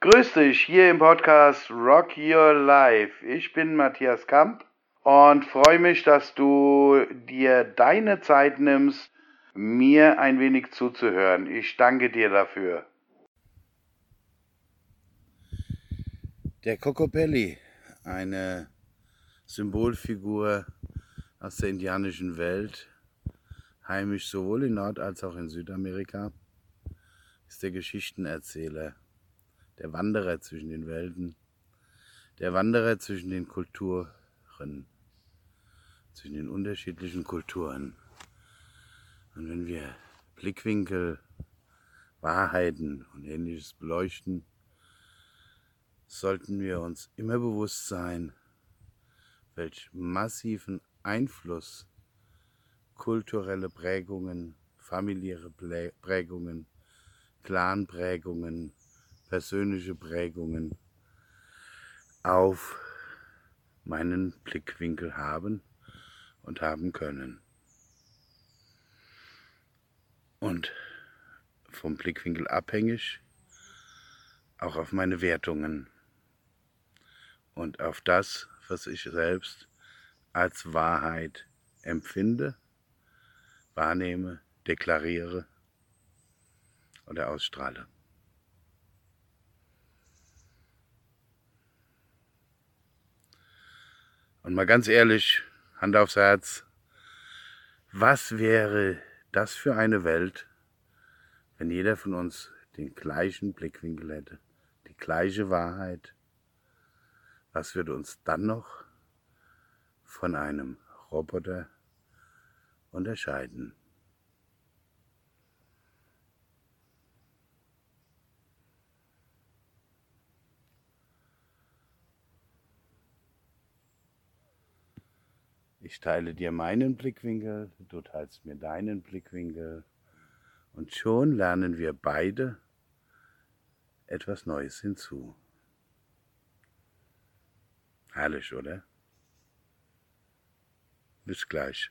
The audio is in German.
Grüß dich hier im Podcast Rock Your Life. Ich bin Matthias Kamp und freue mich, dass du dir deine Zeit nimmst, mir ein wenig zuzuhören. Ich danke dir dafür. Der Cocopelli, eine Symbolfigur aus der indianischen Welt, heimisch sowohl in Nord- als auch in Südamerika, ist der Geschichtenerzähler der Wanderer zwischen den Welten, der Wanderer zwischen den Kulturen, zwischen den unterschiedlichen Kulturen. Und wenn wir Blickwinkel, Wahrheiten und ähnliches beleuchten, sollten wir uns immer bewusst sein, welch massiven Einfluss kulturelle Prägungen, familiäre Prägungen, Clanprägungen, persönliche Prägungen auf meinen Blickwinkel haben und haben können. Und vom Blickwinkel abhängig auch auf meine Wertungen und auf das, was ich selbst als Wahrheit empfinde, wahrnehme, deklariere oder ausstrahle. Und mal ganz ehrlich, Hand aufs Herz, was wäre das für eine Welt, wenn jeder von uns den gleichen Blickwinkel hätte, die gleiche Wahrheit? Was würde uns dann noch von einem Roboter unterscheiden? Ich teile dir meinen Blickwinkel, du teilst mir deinen Blickwinkel und schon lernen wir beide etwas Neues hinzu. Herrlich, oder? Bis gleich.